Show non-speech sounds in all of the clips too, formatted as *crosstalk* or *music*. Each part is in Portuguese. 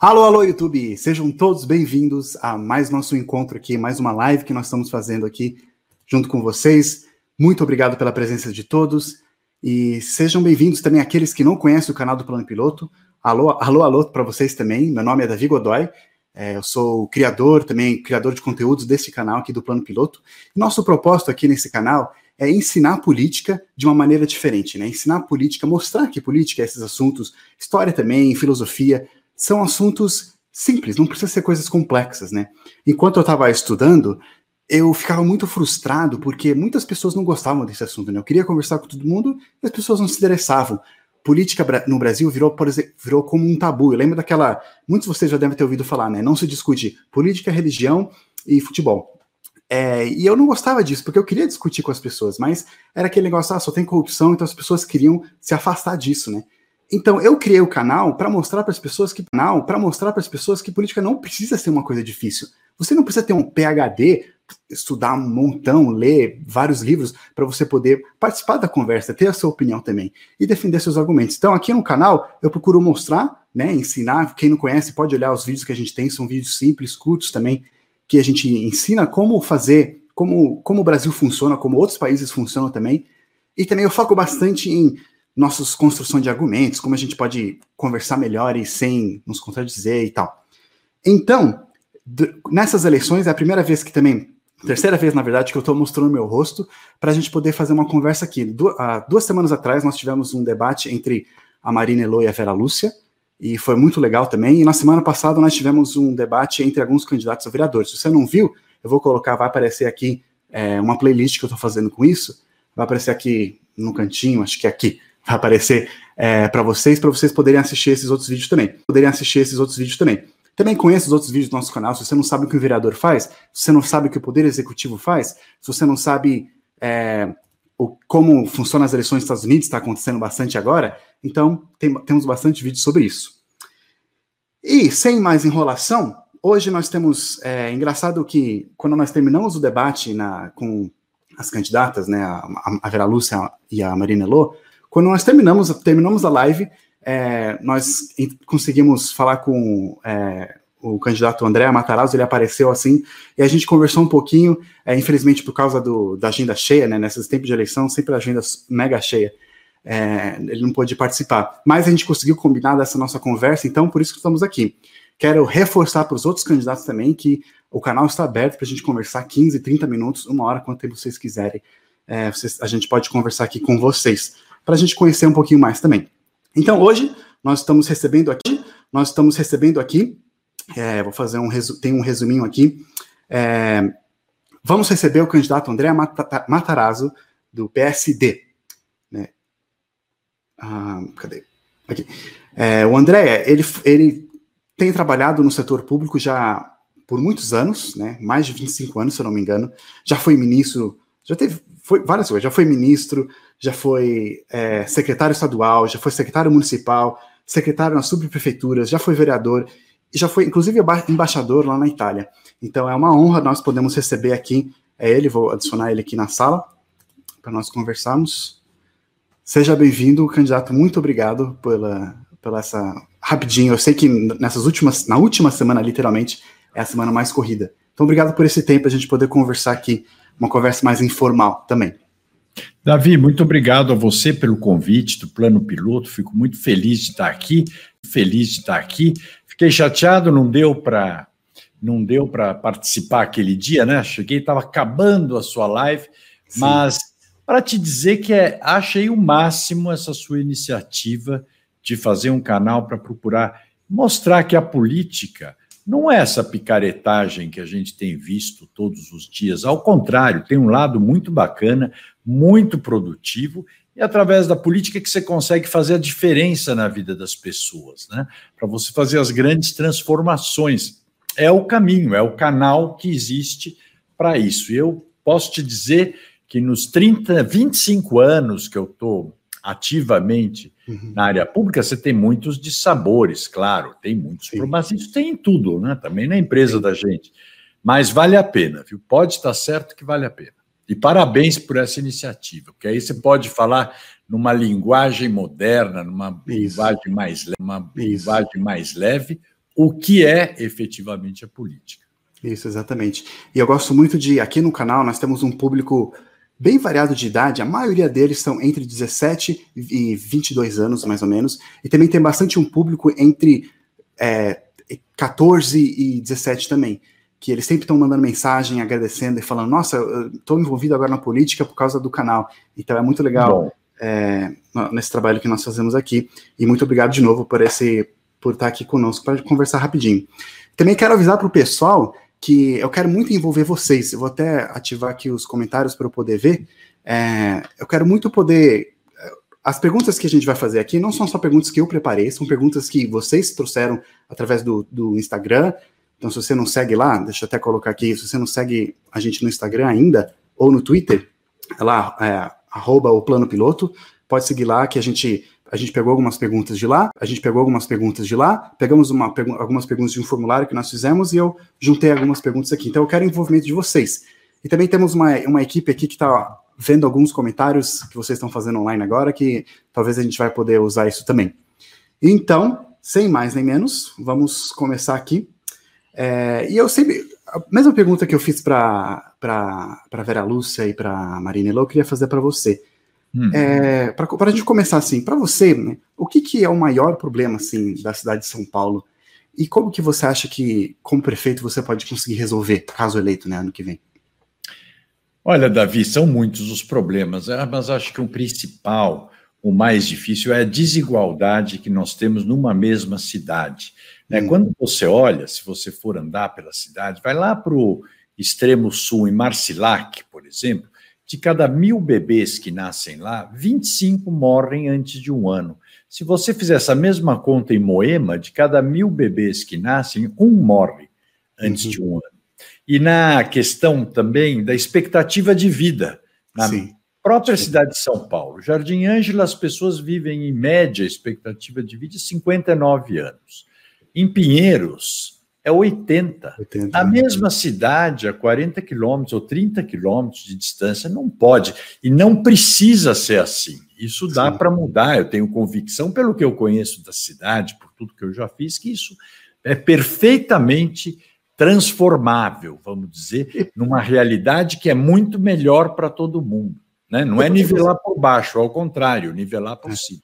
Alô, alô, YouTube! Sejam todos bem-vindos a mais nosso encontro aqui, mais uma live que nós estamos fazendo aqui junto com vocês. Muito obrigado pela presença de todos e sejam bem-vindos também aqueles que não conhecem o canal do Plano Piloto. Alô, alô, alô para vocês também. Meu nome é Davi Godoy, é, eu sou criador, também criador de conteúdos desse canal aqui do Plano Piloto. Nosso propósito aqui nesse canal é ensinar política de uma maneira diferente, né? Ensinar política, mostrar que política, esses assuntos, história também, filosofia, são assuntos simples, não precisa ser coisas complexas, né? Enquanto eu estava estudando, eu ficava muito frustrado porque muitas pessoas não gostavam desse assunto, né? Eu queria conversar com todo mundo e as pessoas não se interessavam. Política no Brasil virou, por exemplo, virou como um tabu. Eu lembro daquela. Muitos de vocês já devem ter ouvido falar, né? Não se discute política, religião e futebol. É, e eu não gostava disso, porque eu queria discutir com as pessoas, mas era aquele negócio, ah, só tem corrupção, então as pessoas queriam se afastar disso, né? Então, eu criei o canal para mostrar para as pessoas que canal para mostrar para as pessoas que política não precisa ser uma coisa difícil. Você não precisa ter um PhD, estudar um montão, ler vários livros para você poder participar da conversa, ter a sua opinião também e defender seus argumentos. Então, aqui no canal, eu procuro mostrar, né, ensinar, quem não conhece pode olhar os vídeos que a gente tem, são vídeos simples, curtos também, que a gente ensina como fazer, como, como o Brasil funciona, como outros países funcionam também. E também eu foco bastante em nossas construção de argumentos, como a gente pode conversar melhor e sem nos contradizer e tal. Então, nessas eleições é a primeira vez que também, terceira vez na verdade, que eu estou mostrando meu rosto para a gente poder fazer uma conversa aqui. Du duas semanas atrás nós tivemos um debate entre a Marina Elo e a Vera Lúcia, e foi muito legal também. E na semana passada nós tivemos um debate entre alguns candidatos a vereadores. Se você não viu, eu vou colocar, vai aparecer aqui é, uma playlist que eu estou fazendo com isso, vai aparecer aqui no cantinho, acho que é aqui vai aparecer é, para vocês, para vocês poderem assistir esses outros vídeos também. Poderem assistir esses outros vídeos também. Também conheça os outros vídeos do nosso canal. Se você não sabe o que o vereador faz, se você não sabe o que o Poder Executivo faz, se você não sabe é, o, como funcionam as eleições nos Estados Unidos, está acontecendo bastante agora, então tem, temos bastante vídeo sobre isso. E, sem mais enrolação, hoje nós temos. É engraçado que quando nós terminamos o debate na, com as candidatas, né, a, a Vera Lúcia e a Marina Elô, quando nós terminamos, terminamos a live, é, nós conseguimos falar com é, o candidato André Matarazzo, ele apareceu assim, e a gente conversou um pouquinho, é, infelizmente por causa do, da agenda cheia, né, nesses tempos de eleição, sempre a agenda mega cheia, é, ele não pôde participar. Mas a gente conseguiu combinar dessa nossa conversa, então por isso que estamos aqui. Quero reforçar para os outros candidatos também que o canal está aberto para a gente conversar 15, 30 minutos, uma hora, quanto tempo vocês quiserem. É, vocês, a gente pode conversar aqui com vocês para a gente conhecer um pouquinho mais também. Então, hoje, nós estamos recebendo aqui, nós estamos recebendo aqui, é, vou fazer um, tem um resuminho aqui, é, vamos receber o candidato André Matarazzo, do PSD. Né? Ah, cadê? Aqui. É, o André, ele, ele tem trabalhado no setor público já por muitos anos, né? mais de 25 anos, se eu não me engano, já foi ministro, já teve foi várias coisas, já foi ministro, já foi é, secretário estadual, já foi secretário municipal, secretário nas subprefeituras, já foi vereador e já foi, inclusive, embaixador lá na Itália. Então é uma honra nós podemos receber aqui é ele, vou adicionar ele aqui na sala para nós conversarmos. Seja bem-vindo, candidato. Muito obrigado pela, pela essa rapidinho. Eu sei que nessas últimas, na última semana, literalmente, é a semana mais corrida. Então, obrigado por esse tempo a gente poder conversar aqui, uma conversa mais informal também. Davi, muito obrigado a você pelo convite do Plano Piloto. Fico muito feliz de estar aqui, feliz de estar aqui. Fiquei chateado, não deu para não deu para participar aquele dia, né? Cheguei, estava acabando a sua live, Sim. mas para te dizer que é, achei o máximo essa sua iniciativa de fazer um canal para procurar mostrar que a política não é essa picaretagem que a gente tem visto todos os dias. Ao contrário, tem um lado muito bacana, muito produtivo e através da política que você consegue fazer a diferença na vida das pessoas, né? Para você fazer as grandes transformações. É o caminho, é o canal que existe para isso. Eu posso te dizer que nos 30, 25 anos que eu estou ativamente uhum. na área pública, você tem muitos dissabores, claro, tem muitos Sim. problemas, isso tem em tudo, né? Também na empresa Sim. da gente. Mas vale a pena, viu? Pode estar certo que vale a pena. E parabéns por essa iniciativa, porque aí você pode falar numa linguagem moderna, numa linguagem mais, uma linguagem mais leve, o que é efetivamente a política. Isso, exatamente. E eu gosto muito de, aqui no canal, nós temos um público bem variado de idade, a maioria deles são entre 17 e 22 anos, mais ou menos, e também tem bastante um público entre é, 14 e 17 também, que eles sempre estão mandando mensagem, agradecendo e falando, nossa, estou envolvido agora na política por causa do canal. Então é muito legal é, nesse trabalho que nós fazemos aqui, e muito obrigado de novo por esse por estar aqui conosco para conversar rapidinho. Também quero avisar para o pessoal que eu quero muito envolver vocês. Eu vou até ativar aqui os comentários para eu poder ver. É, eu quero muito poder. As perguntas que a gente vai fazer aqui não são só perguntas que eu preparei, são perguntas que vocês trouxeram através do, do Instagram. Então, se você não segue lá, deixa eu até colocar aqui, se você não segue a gente no Instagram ainda, ou no Twitter, é lá, é, arroba o plano piloto, pode seguir lá que a gente a gente pegou algumas perguntas de lá, a gente pegou algumas perguntas de lá, pegamos uma, algumas perguntas de um formulário que nós fizemos e eu juntei algumas perguntas aqui. Então eu quero envolvimento de vocês. E também temos uma, uma equipe aqui que está vendo alguns comentários que vocês estão fazendo online agora, que talvez a gente vai poder usar isso também. Então, sem mais nem menos, vamos começar aqui. É, e eu sempre. A mesma pergunta que eu fiz para Vera Lúcia e para Marina Elô, eu queria fazer para você. Hum. É, para a gente começar assim, para você, né, o que, que é o maior problema assim da cidade de São Paulo e como que você acha que, como prefeito, você pode conseguir resolver, caso eleito, né, ano que vem? Olha, Davi, são muitos os problemas, é, mas acho que o principal, o mais difícil, é a desigualdade que nós temos numa mesma cidade. Né? Hum. Quando você olha, se você for andar pela cidade, vai lá para o extremo sul, em Marcilac, por exemplo, de cada mil bebês que nascem lá, 25 morrem antes de um ano. Se você fizer essa mesma conta em Moema, de cada mil bebês que nascem, um morre antes uhum. de um ano. E na questão também da expectativa de vida, na Sim. própria Sim. cidade de São Paulo, Jardim Ângela, as pessoas vivem em média expectativa de vida de 59 anos. Em Pinheiros, é 80. 80 Na né? mesma cidade, a 40 quilômetros ou 30 quilômetros de distância, não pode. E não precisa ser assim. Isso dá para mudar. Eu tenho convicção, pelo que eu conheço da cidade, por tudo que eu já fiz, que isso é perfeitamente transformável, vamos dizer, numa realidade que é muito melhor para todo mundo. Né? Não é nivelar por baixo, ao contrário, nivelar por é. cima.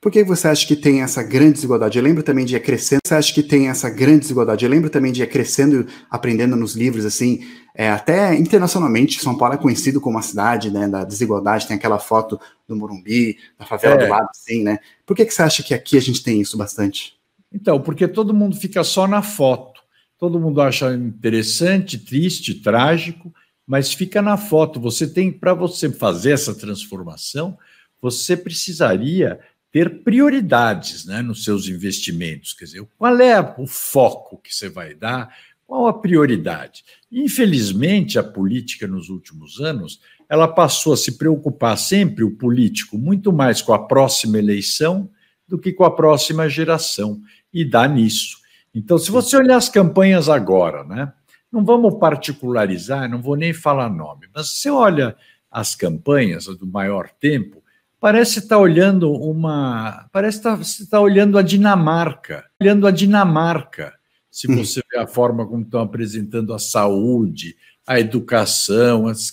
Por que você acha que tem essa grande desigualdade? Eu lembro também de ir crescendo. Você acha que tem essa grande desigualdade? Eu lembro também de ir crescendo, aprendendo nos livros, assim, é, até internacionalmente, São Paulo é conhecido como uma cidade né, da desigualdade. Tem aquela foto do Morumbi, da favela é. do lado, assim, né? Por que, que você acha que aqui a gente tem isso bastante? Então, porque todo mundo fica só na foto. Todo mundo acha interessante, triste, trágico, mas fica na foto. Você tem, para você fazer essa transformação, você precisaria ter prioridades né, nos seus investimentos. Quer dizer, qual é o foco que você vai dar? Qual a prioridade? Infelizmente, a política nos últimos anos ela passou a se preocupar sempre, o político, muito mais com a próxima eleição do que com a próxima geração, e dá nisso. Então, se você olhar as campanhas agora, né? Não vamos particularizar, não vou nem falar nome, mas se você olha as campanhas do maior tempo, parece estar olhando uma. Parece estar, estar olhando a Dinamarca. Olhando a Dinamarca. Se hum. você vê a forma como estão apresentando a saúde, a educação, as,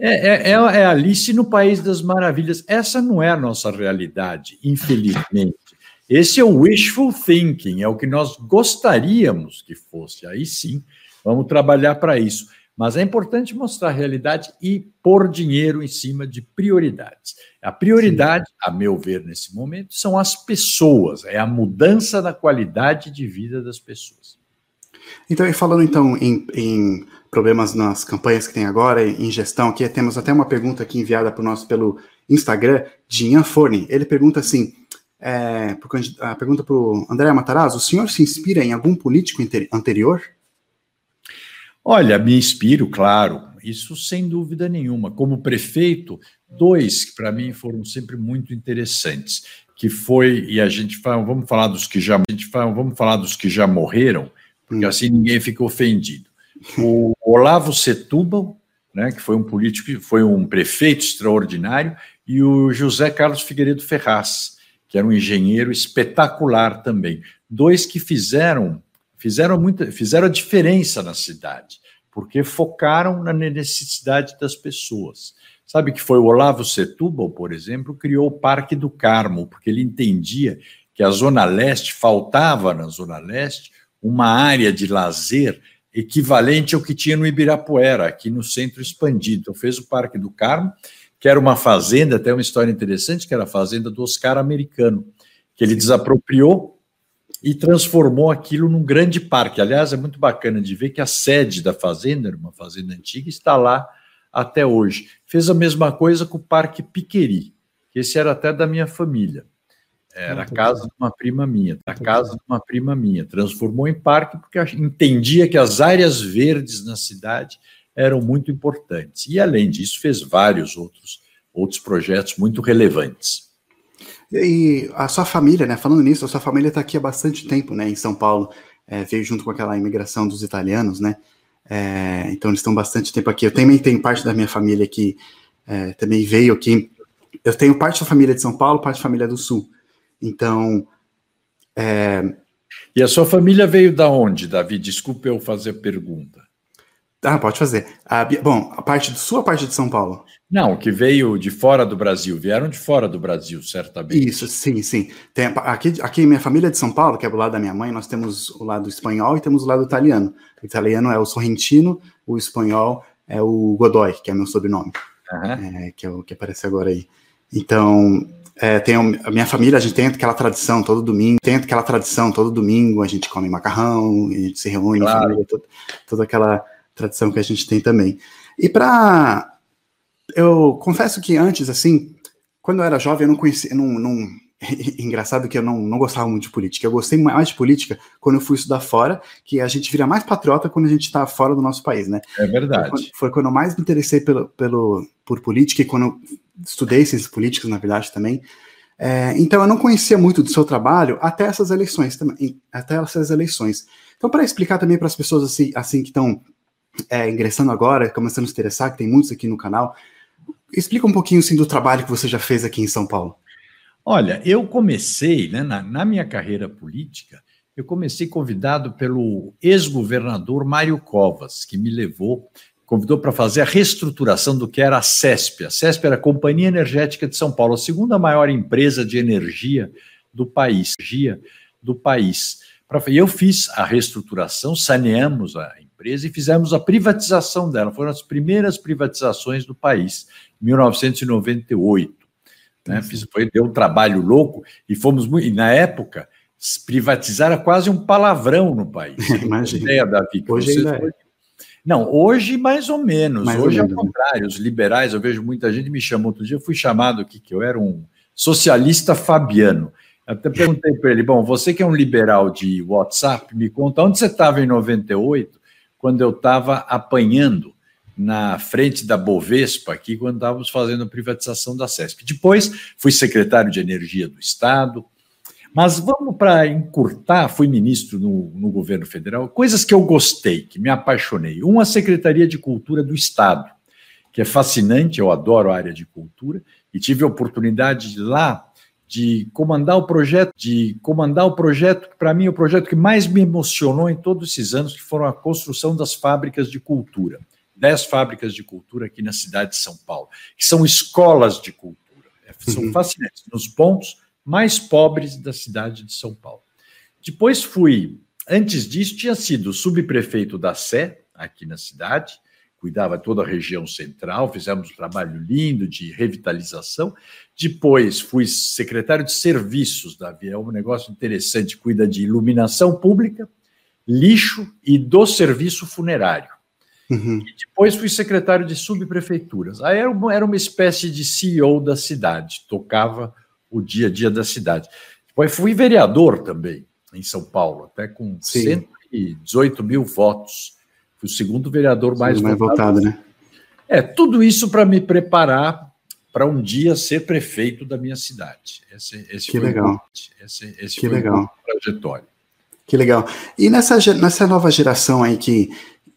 é, é, é, é Alice no País das Maravilhas. Essa não é a nossa realidade, infelizmente. Esse é o wishful thinking, é o que nós gostaríamos que fosse. Aí sim, vamos trabalhar para isso. Mas é importante mostrar a realidade e pôr dinheiro em cima de prioridades. A prioridade, Sim. a meu ver, nesse momento, são as pessoas, é a mudança da qualidade de vida das pessoas. Então, e falando então em, em, problemas nas campanhas que tem agora, em gestão, aqui temos até uma pergunta aqui enviada para nós pelo Instagram, de Ian Forne. Ele pergunta assim: é, a pergunta para o André Matarazzo: o senhor se inspira em algum político anterior? Olha, me inspiro, claro, isso sem dúvida nenhuma. Como prefeito, dois que para mim foram sempre muito interessantes, que foi e a gente fala, vamos falar dos que já a gente fala, vamos falar dos que já morreram, porque hum. assim ninguém fica ofendido. O Olavo Setúbal, né, que foi um político, foi um prefeito extraordinário, e o José Carlos Figueiredo Ferraz, que era um engenheiro espetacular também. Dois que fizeram fizeram, muita, fizeram a diferença na cidade, porque focaram na necessidade das pessoas. Sabe que foi o Olavo Setúbal, por exemplo, criou o Parque do Carmo, porque ele entendia que a Zona Leste, faltava na Zona Leste, uma área de lazer equivalente ao que tinha no Ibirapuera, aqui no centro expandido. Então, fez o Parque do Carmo, que era uma fazenda, até uma história interessante, que era a fazenda do Oscar americano, que ele desapropriou e transformou aquilo num grande parque. Aliás, é muito bacana de ver que a sede da fazenda, era uma fazenda antiga, está lá até hoje. Fez a mesma coisa com o Parque Piqueri, que esse era até da minha família. Era a casa de uma prima minha, a casa de uma prima minha. Transformou em parque porque entendia que as áreas verdes na cidade eram muito importantes. E, além disso, fez vários outros, outros projetos muito relevantes. E a sua família, né? Falando nisso, a sua família está aqui há bastante tempo, né? Em São Paulo, é, veio junto com aquela imigração dos italianos, né? É, então eles estão bastante tempo aqui. Eu também tenho parte da minha família que é, também veio aqui. Eu tenho parte da família de São Paulo, parte da família do Sul. Então. É... E a sua família veio da onde, Davi? Desculpe eu fazer pergunta. Ah, pode fazer. Ah, bom, a parte do sua parte de São Paulo. Não, que veio de fora do Brasil, vieram de fora do Brasil, certamente. Isso, sim, sim. Tem, aqui, aqui, minha família é de São Paulo, que é do lado da minha mãe, nós temos o lado espanhol e temos o lado italiano. O italiano é o Sorrentino, o espanhol é o Godoy, que é meu sobrenome, uhum. é, que é o que aparece agora aí. Então, é, tem a minha família, a gente tem aquela tradição todo domingo, tem aquela tradição todo domingo, a gente come macarrão, a gente se reúne, claro. família, toda, toda aquela tradição que a gente tem também. E para eu confesso que antes, assim, quando eu era jovem, eu não conhecia, não, não *laughs* engraçado que eu não, não gostava muito de política. Eu gostei mais de política quando eu fui estudar fora, que a gente vira mais patriota quando a gente está fora do nosso país, né? É verdade. Foi, foi, quando eu mais me interessei pelo, pelo, por política e quando eu estudei ciências políticas, na verdade, também. É, então, eu não conhecia muito do seu trabalho até essas eleições também, até essas eleições. Então, para explicar também para as pessoas assim, assim que estão é, ingressando agora, começando a se interessar, que tem muitos aqui no canal, explica um pouquinho assim, do trabalho que você já fez aqui em São Paulo. Olha, eu comecei, né, na, na minha carreira política, eu comecei convidado pelo ex-governador Mário Covas, que me levou, convidou para fazer a reestruturação do que era a CESP. A CESP era a Companhia Energética de São Paulo, a segunda maior empresa de energia do país. Energia do país. Eu fiz a reestruturação, saneamos a empresa e fizemos a privatização dela. Foram as primeiras privatizações do país, em 1998. Né? Foi, deu um trabalho louco e fomos muito. E na época, privatizar era quase um palavrão no país. *laughs* Imagina. Ideia, Davi, hoje ainda foi... é. Não, hoje mais ou menos. Mais hoje é o contrário. Os liberais, eu vejo muita gente me chamou outro dia, eu fui chamado aqui que eu era um socialista fabiano. Até perguntei para ele: bom, você que é um liberal de WhatsApp, me conta onde você estava em 98, quando eu estava apanhando na frente da Bovespa, aqui, quando estávamos fazendo a privatização da CESP. Depois, fui secretário de Energia do Estado. Mas vamos para encurtar, fui ministro no, no, governo federal, coisas que eu gostei, que me apaixonei. Uma, a Secretaria de Cultura do Estado, que é fascinante, eu adoro a área de cultura, e tive a oportunidade de lá de comandar o projeto, de comandar o projeto, para mim, o projeto que mais me emocionou em todos esses anos, que foram a construção das fábricas de cultura dez fábricas de cultura aqui na cidade de São Paulo, que são escolas de cultura. É, são uhum. fascinantes, nos pontos mais pobres da cidade de São Paulo. Depois fui, antes disso, tinha sido subprefeito da Sé, aqui na cidade, cuidava toda a região central, fizemos um trabalho lindo de revitalização. Depois fui secretário de serviços da Via, é um negócio interessante, cuida de iluminação pública, lixo e do serviço funerário. Uhum. E depois fui secretário de subprefeituras. Aí era uma, era uma espécie de CEO da cidade, tocava o dia a dia da cidade. Depois fui vereador também, em São Paulo, até com Sim. 118 mil votos. Fui o segundo vereador mais, Sim, mais votado. votado. né? É, tudo isso para me preparar para um dia ser prefeito da minha cidade. Esse, esse que legal. esse, esse que legal. trajetório. Que legal. E nessa, nessa nova geração aí que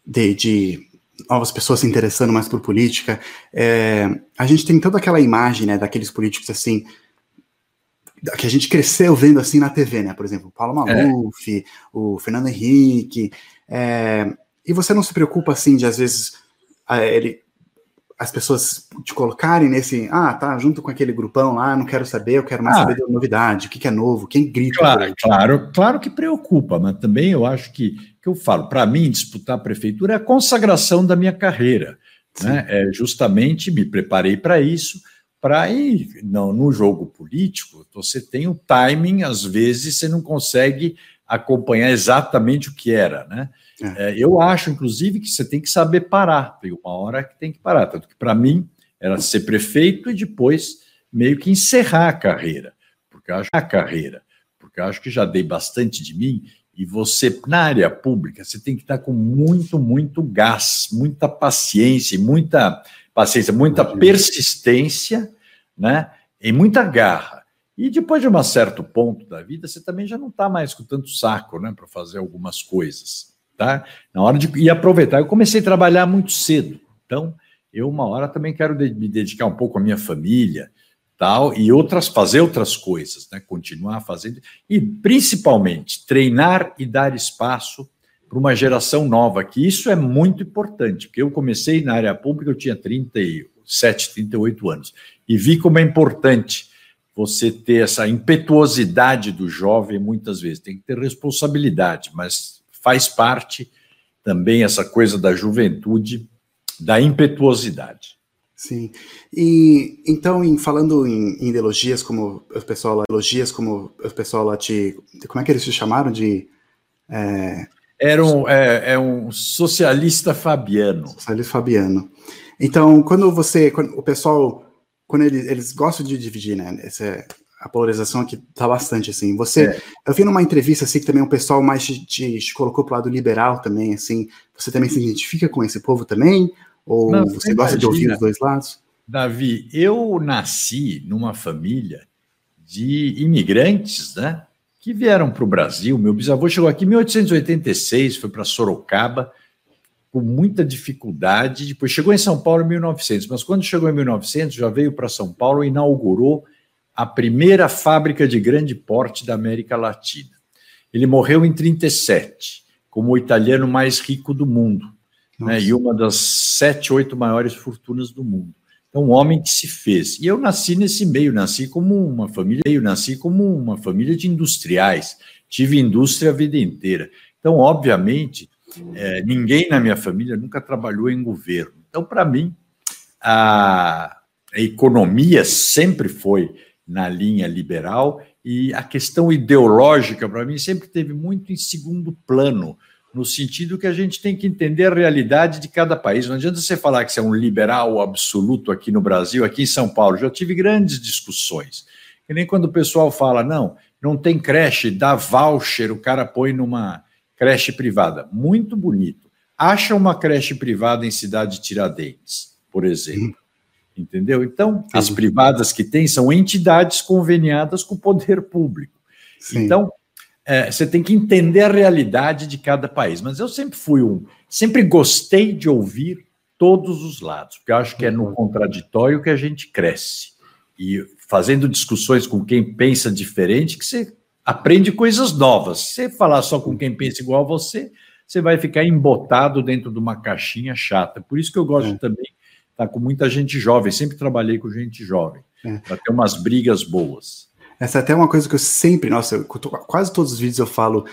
de, de novas pessoas se interessando mais por política, é, a gente tem toda aquela imagem, né, daqueles políticos assim, que a gente cresceu vendo assim na TV, né? Por exemplo, o Paulo é. Maluf, é. o Fernando Henrique. É, e você não se preocupa assim de às vezes ele, as pessoas te colocarem nesse, ah, tá, junto com aquele grupão lá, não quero saber, eu quero mais ah, saber da novidade, o que, que, é novo, quem grita. Claro, claro, claro que preocupa, mas também eu acho que, que eu falo, para mim, disputar a prefeitura é a consagração da minha carreira. Né? É, justamente me preparei para isso, para ir não, no jogo político, você tem o timing, às vezes você não consegue acompanhar exatamente o que era, né? É. É, eu acho, inclusive, que você tem que saber parar. Tem uma hora que tem que parar. Tanto que, para mim, era ser prefeito e depois meio que encerrar a carreira. Porque eu acho a carreira, porque acho que já dei bastante de mim. E você, na área pública, você tem que estar com muito, muito gás, muita paciência, muita paciência, muita persistência, né? E muita garra. E depois de um certo ponto da vida, você também já não está mais com tanto saco, né, para fazer algumas coisas tá? Na hora de ir aproveitar, eu comecei a trabalhar muito cedo, então eu uma hora também quero de, me dedicar um pouco à minha família, tal, e outras fazer outras coisas, né? Continuar fazendo e principalmente treinar e dar espaço para uma geração nova, que isso é muito importante, porque eu comecei na área pública, eu tinha 37, 38 anos, e vi como é importante você ter essa impetuosidade do jovem muitas vezes, tem que ter responsabilidade, mas faz parte também essa coisa da juventude, da impetuosidade. Sim. E então, em, falando em, em ideologias, como o pessoal lá, ideologias como o pessoal lá te, como é que eles se chamaram de é... Era um, é, é, um socialista fabiano. Socialista fabiano. Então, quando você, quando o pessoal, quando eles, eles gostam de dividir, né? Essa, a polarização aqui tá bastante, assim. Você, é. eu vi numa entrevista, assim, que também o pessoal mais te, te, te, colocou pro lado liberal também, assim. Você também se identifica com esse povo também? Ou Não, você gosta de ouvir os dois lados? Davi, eu nasci numa família de imigrantes, né? Que vieram para o Brasil. Meu bisavô chegou aqui em 1886, foi para Sorocaba, com muita dificuldade. Depois chegou em São Paulo em 1900, mas quando chegou em 1900, já veio para São Paulo e inaugurou a primeira fábrica de grande porte da América Latina. Ele morreu em 37, como o italiano mais rico do mundo, né, e uma das sete, oito maiores fortunas do mundo. Então, um homem que se fez. E eu nasci nesse meio, nasci como uma família, eu nasci como uma família de industriais, tive indústria a vida inteira. Então, obviamente, é, ninguém na minha família nunca trabalhou em governo. Então, para mim, a, a economia sempre foi na linha liberal e a questão ideológica, para mim, sempre teve muito em segundo plano, no sentido que a gente tem que entender a realidade de cada país. Não adianta você falar que você é um liberal absoluto aqui no Brasil, aqui em São Paulo. Já tive grandes discussões. Que nem quando o pessoal fala, não, não tem creche, dá voucher, o cara põe numa creche privada. Muito bonito. Acha uma creche privada em cidade de Tiradentes, por exemplo entendeu? Então, Sim. as privadas que tem são entidades conveniadas com o poder público. Sim. Então, é, você tem que entender a realidade de cada país. Mas eu sempre fui um, sempre gostei de ouvir todos os lados, porque eu acho que é no contraditório que a gente cresce. E fazendo discussões com quem pensa diferente, que você aprende coisas novas. Se você falar só com quem pensa igual a você, você vai ficar embotado dentro de uma caixinha chata. Por isso que eu gosto é. também tá com muita gente jovem, sempre trabalhei com gente jovem, é. para ter umas brigas boas. Essa é até uma coisa que eu sempre, nossa, eu, quase todos os vídeos eu falo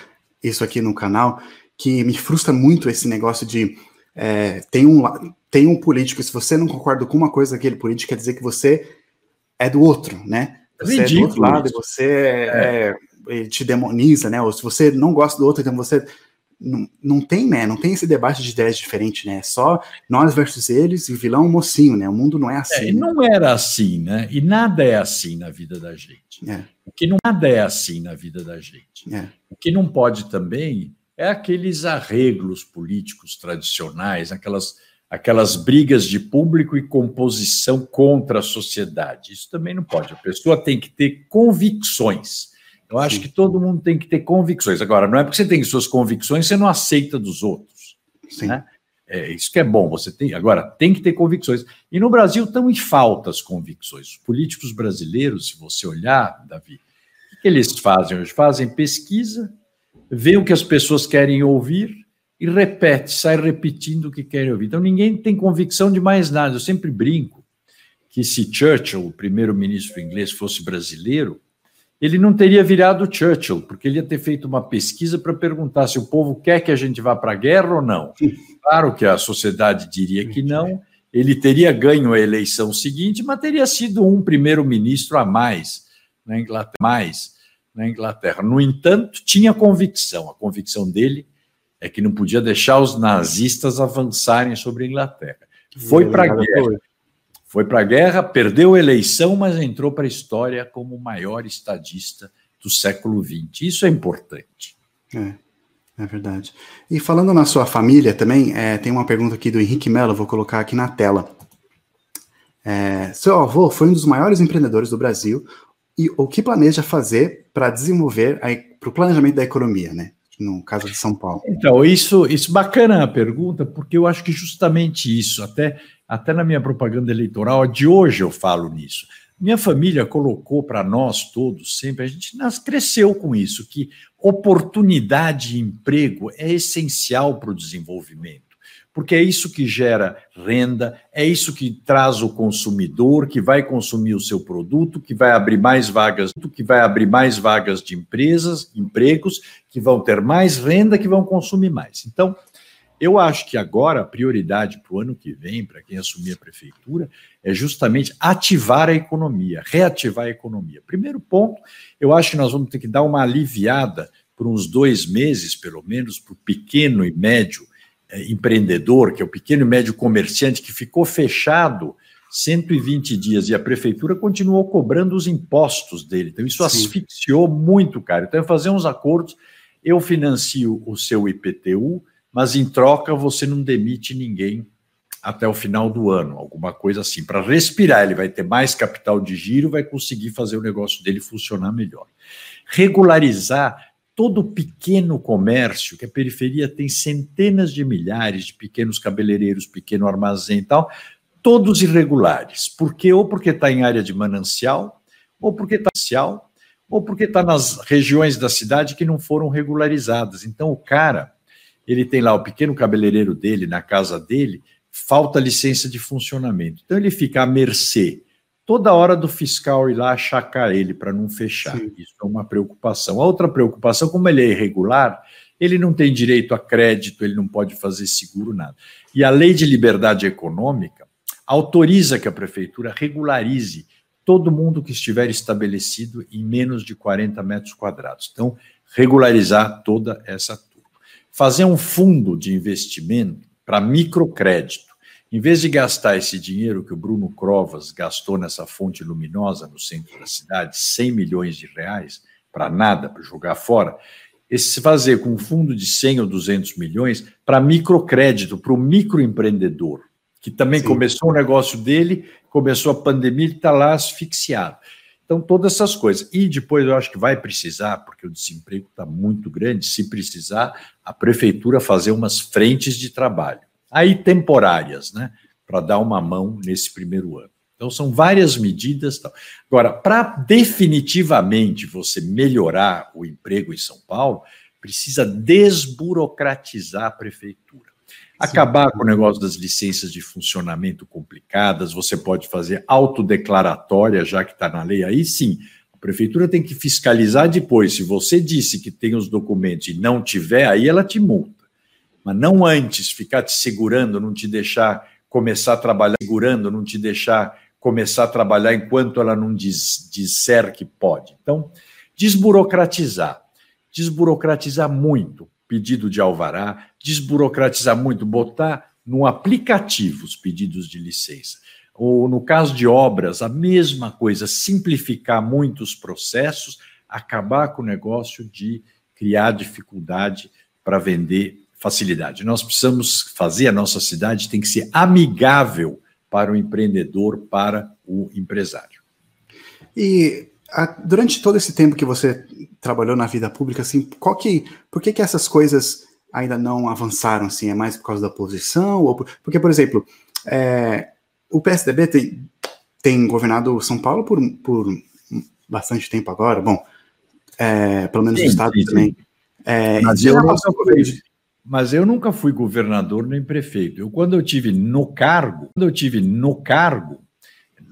isso aqui no canal, que me frustra muito esse negócio de é, tem, um, tem um político, se você não concorda com uma coisa daquele político, quer dizer que você é do outro, né? Você Ridículo, é do outro lado, e você é. É, te demoniza, né? Ou se você não gosta do outro, então você não, não tem, né? Não tem esse debate de ideias diferentes, né? É só nós versus eles e vilão mocinho, né? O mundo não é assim. É, não era assim, né? E nada é assim na vida da gente. É. O que não nada é assim na vida da gente. É. O que não pode também é aqueles arreglos políticos tradicionais, aquelas aquelas brigas de público e composição contra a sociedade. Isso também não pode. A pessoa tem que ter convicções eu acho Sim. que todo mundo tem que ter convicções. Agora, não é porque você tem suas convicções, você não aceita dos outros. Sim. Né? É, isso que é bom, você tem. Agora, tem que ter convicções. E no Brasil estão em falta as convicções. Os políticos brasileiros, se você olhar, Davi, que eles fazem hoje? Fazem pesquisa, vê o que as pessoas querem ouvir e repete, sai repetindo o que querem ouvir. Então ninguém tem convicção de mais nada. Eu sempre brinco que se Churchill, o primeiro-ministro inglês, fosse brasileiro, ele não teria virado Churchill, porque ele ia ter feito uma pesquisa para perguntar se o povo quer que a gente vá para a guerra ou não. *laughs* Claro que a sociedade diria que não, ele teria ganho a eleição seguinte, mas teria sido um primeiro-ministro a mais na Inglaterra. Mais na Inglaterra. No entanto, tinha convicção. A convicção dele é que não podia deixar os nazistas avançarem sobre a Inglaterra. Foi para a guerra. Foi para a guerra, perdeu a eleição, mas entrou para a história como o maior estadista do século XX. Isso é importante. É, é verdade. E falando na sua família também, é, tem uma pergunta aqui do Henrique Mello, vou colocar aqui na tela. É, seu avô foi um dos maiores empreendedores do Brasil. E o que planeja fazer para desenvolver para o planejamento da economia, né? No caso de São Paulo? Então, isso, isso bacana a pergunta, porque eu acho que justamente isso, até, até na minha propaganda eleitoral de hoje eu falo nisso. Minha família colocou para nós todos sempre, a gente nas, cresceu com isso, que oportunidade de emprego é essencial para o desenvolvimento porque é isso que gera renda, é isso que traz o consumidor que vai consumir o seu produto, que vai abrir mais vagas, que vai abrir mais vagas de empresas, empregos, que vão ter mais renda, que vão consumir mais. Então, eu acho que agora a prioridade para o ano que vem, para quem assumir a prefeitura, é justamente ativar a economia, reativar a economia. Primeiro ponto, eu acho que nós vamos ter que dar uma aliviada por uns dois meses, pelo menos, para o pequeno e médio empreendedor, que é o pequeno e médio comerciante, que ficou fechado 120 dias e a prefeitura continuou cobrando os impostos dele. Então, isso Sim. asfixiou muito, cara. Então, é fazer uns acordos. Eu financio o seu IPTU, mas em troca você não demite ninguém até o final do ano, alguma coisa assim, para respirar. Ele vai ter mais capital de giro, vai conseguir fazer o negócio dele funcionar melhor. Regularizar todo pequeno comércio, que a periferia tem centenas de milhares de pequenos cabeleireiros, pequeno armazém e tal, todos irregulares. Por quê? Ou porque está em área de manancial, ou porque está ou porque está nas regiões da cidade que não foram regularizadas. Então, o cara, ele tem lá o pequeno cabeleireiro dele, na casa dele, falta licença de funcionamento. Então, ele fica à mercê toda hora do fiscal ir lá achacar ele para não fechar. Sim. Isso é uma preocupação. A outra preocupação, como ele é irregular, ele não tem direito a crédito, ele não pode fazer seguro, nada. E a lei de liberdade econômica autoriza que a prefeitura regularize todo mundo que estiver estabelecido em menos de 40 metros quadrados. Então, regularizar toda essa turma. Fazer um fundo de investimento para microcrédito em vez de gastar esse dinheiro que o Bruno Crovas gastou nessa fonte luminosa no centro da cidade, 100 milhões de reais, para nada, para jogar fora, esse fazer com um fundo de 100 ou 200 milhões para microcrédito, para o microempreendedor, que também Sim. começou o negócio dele, começou a pandemia, ele está lá asfixiado. Então, todas essas coisas. E depois eu acho que vai precisar, porque o desemprego está muito grande, se precisar, a prefeitura fazer umas frentes de trabalho aí temporárias, né, para dar uma mão nesse primeiro ano. Então, são várias medidas. Tal. Agora, para definitivamente você melhorar o emprego em São Paulo, precisa desburocratizar a prefeitura. Acabar Sim. com o negócio das licenças de funcionamento complicadas, você pode fazer autodeclaratória, já que está na lei, aí sim. A prefeitura tem que fiscalizar depois. Se você disse que tem os documentos e não tiver, aí ela te multa mas não antes ficar te segurando, não te deixar começar a trabalhar, segurando, não te deixar começar a trabalhar enquanto ela não diz, disser que pode. Então, desburocratizar. Desburocratizar muito pedido de alvará, desburocratizar muito, botar no aplicativo os pedidos de licença. Ou no caso de obras, a mesma coisa, simplificar muito os processos, acabar com o negócio de criar dificuldade para vender facilidade. Nós precisamos fazer a nossa cidade tem que ser amigável para o empreendedor, para o empresário. E a, durante todo esse tempo que você trabalhou na vida pública, assim, qual que, por que que essas coisas ainda não avançaram? Assim, é mais por causa da posição ou por, porque, por exemplo, é, o PSDB tem, tem governado São Paulo por, por bastante tempo agora. Bom, é, pelo menos sim, no estado sim, também. É, eu nunca fui, mas eu nunca fui governador nem prefeito. Eu, quando eu tive no cargo, quando eu tive no cargo,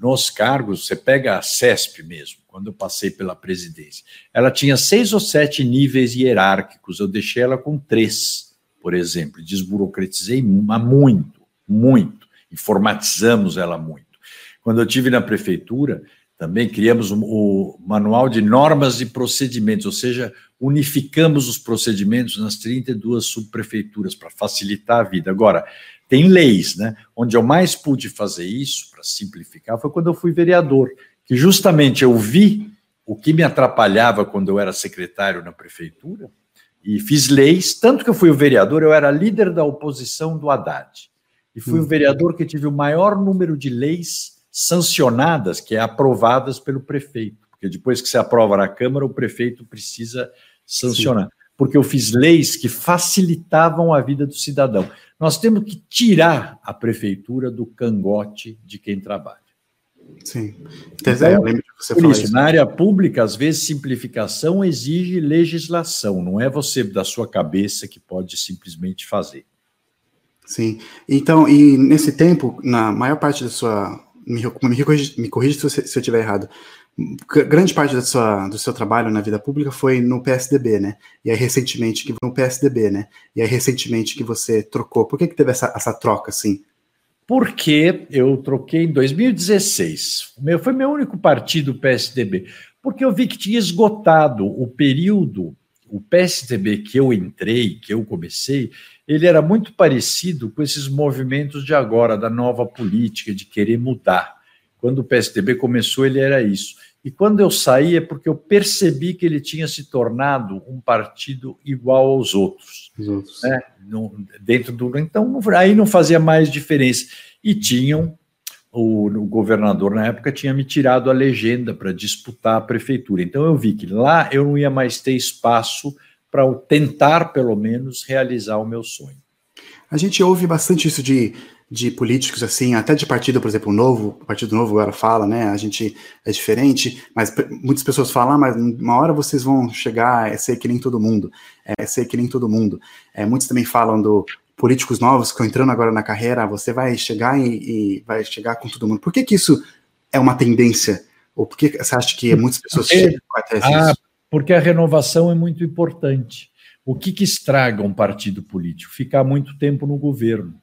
nos cargos, você pega a CESP mesmo, quando eu passei pela presidência, ela tinha seis ou sete níveis hierárquicos, eu deixei ela com três, por exemplo, desburocratizei muito, muito, informatizamos ela muito. Quando eu tive na prefeitura, também criamos o manual de normas e procedimentos, ou seja, unificamos os procedimentos nas 32 subprefeituras para facilitar a vida. Agora, tem leis, né? Onde eu mais pude fazer isso, para simplificar, foi quando eu fui vereador, que justamente eu vi o que me atrapalhava quando eu era secretário na prefeitura e fiz leis, tanto que eu fui o vereador, eu era líder da oposição do Haddad. E fui hum. o vereador que tive o maior número de leis sancionadas, que é aprovadas pelo prefeito. Porque depois que se aprova na Câmara, o prefeito precisa sancionar. Sim. Porque eu fiz leis que facilitavam a vida do cidadão. Nós temos que tirar a prefeitura do cangote de quem trabalha. Sim. Então, eu lembro que você por isso, isso, na área pública, às vezes, simplificação exige legislação, não é você da sua cabeça que pode simplesmente fazer. Sim. Então, e nesse tempo, na maior parte da sua. Me, me, corrija, me corrija se, se eu estiver errado grande parte sua, do seu trabalho na vida pública foi no PSDB, né? E aí recentemente que no PSDB, né? E aí recentemente que você trocou. Por que, que teve essa, essa troca assim? Porque eu troquei em 2016. Meu, foi meu único partido, PSDB. Porque eu vi que tinha esgotado o período, o PSDB que eu entrei, que eu comecei, ele era muito parecido com esses movimentos de agora, da nova política, de querer mudar. Quando o PSDB começou, ele era isso. E quando eu saí é porque eu percebi que ele tinha se tornado um partido igual aos outros. Os outros. Né? No, dentro do. Então, aí não fazia mais diferença. E tinham. O, o governador, na época, tinha me tirado a legenda para disputar a prefeitura. Então, eu vi que lá eu não ia mais ter espaço para tentar, pelo menos, realizar o meu sonho. A gente ouve bastante isso de de políticos, assim, até de partido, por exemplo, o Novo, o Partido Novo agora fala, né, a gente é diferente, mas muitas pessoas falam, ah, mas uma hora vocês vão chegar a ser que nem todo mundo, é ser que nem todo mundo. É, muitos também falam do políticos novos que estão entrando agora na carreira, você vai chegar e, e, vai chegar com todo mundo. Por que que isso é uma tendência? Ou por que você acha que muitas pessoas porque, chegam até ah, isso? Porque a renovação é muito importante. O que, que estraga um partido político? Ficar muito tempo no governo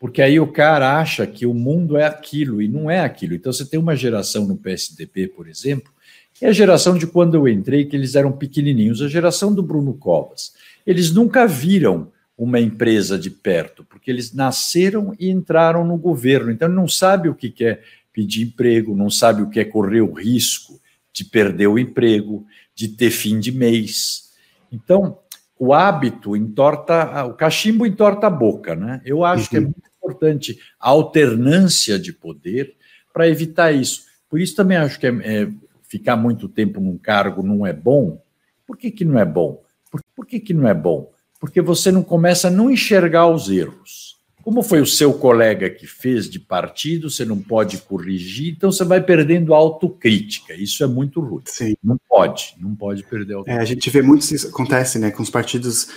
porque aí o cara acha que o mundo é aquilo e não é aquilo. Então você tem uma geração no PSDB, por exemplo, que é a geração de quando eu entrei, que eles eram pequenininhos, a geração do Bruno Covas. Eles nunca viram uma empresa de perto, porque eles nasceram e entraram no governo. Então ele não sabe o que é pedir emprego, não sabe o que é correr o risco de perder o emprego, de ter fim de mês. Então, o hábito entorta, o cachimbo entorta a boca, né? Eu acho uhum. que é muito importante a alternância de poder para evitar isso. Por isso também acho que é, é, ficar muito tempo num cargo não é bom. Por que, que não é bom? Por, por que, que não é bom? Porque você não começa a não enxergar os erros. Como foi o seu colega que fez de partido, você não pode corrigir, então você vai perdendo autocrítica. Isso é muito ruim. Sim. Não pode, não pode perder autocrítica. É, a gente vê muito isso acontece, né, com os partidos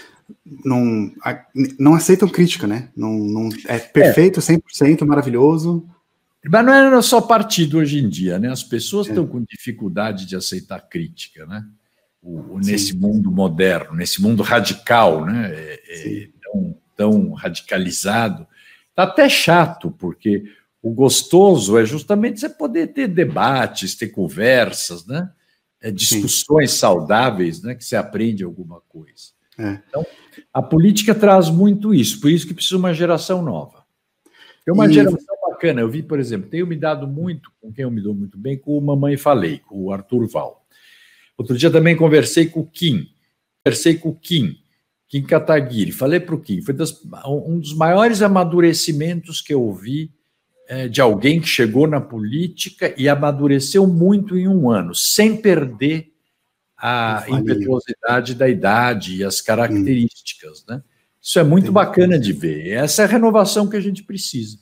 não, não aceitam crítica, né? Não, não é perfeito, é. 100%, maravilhoso. Mas não é só partido hoje em dia, né? As pessoas é. estão com dificuldade de aceitar crítica, né? O, nesse mundo moderno, nesse mundo radical, né? É, é tão, tão radicalizado. Está até chato, porque o gostoso é justamente você poder ter debates, ter conversas, né? É, discussões Sim. saudáveis, né? Que você aprende alguma coisa. É. Então, a política traz muito isso, por isso que precisa uma geração nova. Tem uma e... geração bacana, eu vi, por exemplo, tenho me dado muito, com quem eu me dou muito bem, com o Mamãe Falei, com o Arthur Val. Outro dia também conversei com o Kim, conversei com o Kim, Kim Kataguiri, falei para o Kim, foi das, um dos maiores amadurecimentos que eu vi é, de alguém que chegou na política e amadureceu muito em um ano, sem perder a impetuosidade da idade e as características, né? Isso é muito bacana de ver. Essa é a renovação que a gente precisa.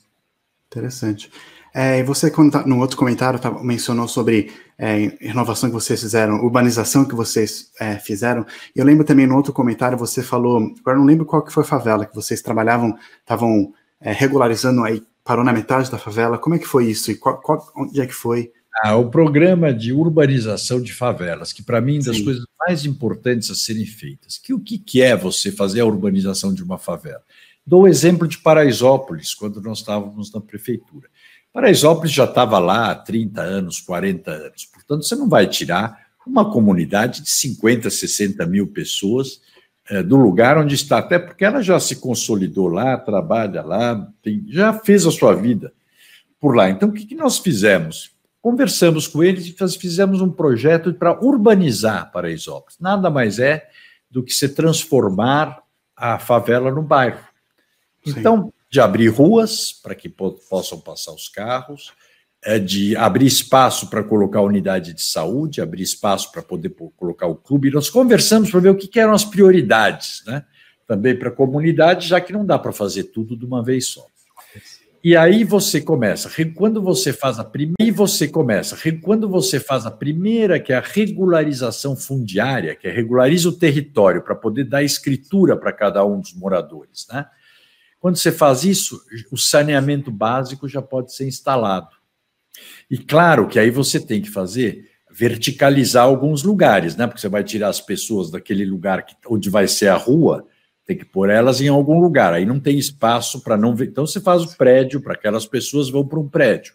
Interessante. É, você, quando tá, no outro comentário, tá, mencionou sobre é, renovação que vocês fizeram, urbanização que vocês é, fizeram. Eu lembro também no outro comentário, você falou, agora não lembro qual que foi a favela que vocês trabalhavam, estavam é, regularizando aí, parou na metade da favela. Como é que foi isso? E qual, qual, onde é que foi? Ah, o programa de urbanização de favelas, que para mim é das Sim. coisas mais importantes a serem feitas. Que o que, que é você fazer a urbanização de uma favela? Dou o exemplo de Paraisópolis, quando nós estávamos na prefeitura. Paraisópolis já estava lá há 30 anos, 40 anos. Portanto, você não vai tirar uma comunidade de 50, 60 mil pessoas é, do lugar onde está, até porque ela já se consolidou lá, trabalha lá, tem, já fez a sua vida por lá. Então, o que, que nós fizemos? Conversamos com eles e fizemos um projeto para urbanizar Paraisópolis. Nada mais é do que se transformar a favela no bairro. Então, de abrir ruas para que possam passar os carros, é de abrir espaço para colocar unidade de saúde, abrir espaço para poder colocar o clube. Nós conversamos para ver o que eram as prioridades, né? Também para a comunidade, já que não dá para fazer tudo de uma vez só. E aí você começa, quando você faz a primeira, você começa, quando você faz a primeira, que é a regularização fundiária, que é regulariza o território para poder dar escritura para cada um dos moradores, né? Quando você faz isso, o saneamento básico já pode ser instalado. E claro que aí você tem que fazer verticalizar alguns lugares, né? Porque você vai tirar as pessoas daquele lugar que, onde vai ser a rua, tem que pôr elas em algum lugar. Aí não tem espaço para não ver. Então você faz o prédio para aquelas pessoas vão para um prédio.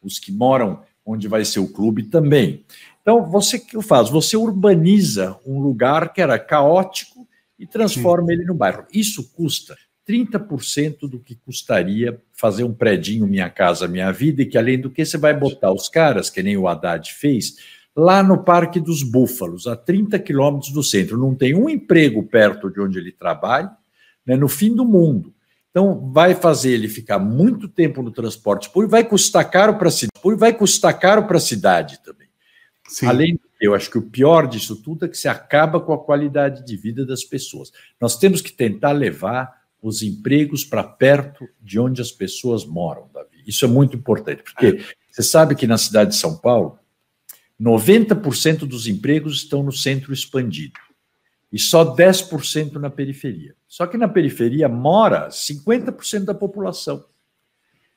Os que moram onde vai ser o clube também. Então você que faz? Você urbaniza um lugar que era caótico e transforma Sim. ele no bairro. Isso custa 30% do que custaria fazer um predinho Minha Casa Minha Vida, e que além do que você vai botar os caras, que nem o Haddad fez, lá no Parque dos Búfalos, a 30 quilômetros do centro. Não tem um emprego perto de onde ele trabalha, né, no fim do mundo. Então, vai fazer ele ficar muito tempo no transporte público, vai custar caro para a cidade, vai custar caro para a cidade também. Sim. Além eu acho que o pior disso tudo é que se acaba com a qualidade de vida das pessoas. Nós temos que tentar levar os empregos para perto de onde as pessoas moram, Davi. Isso é muito importante, porque é. você sabe que na cidade de São Paulo, 90% dos empregos estão no centro expandido e só 10% na periferia. Só que na periferia mora 50% da população.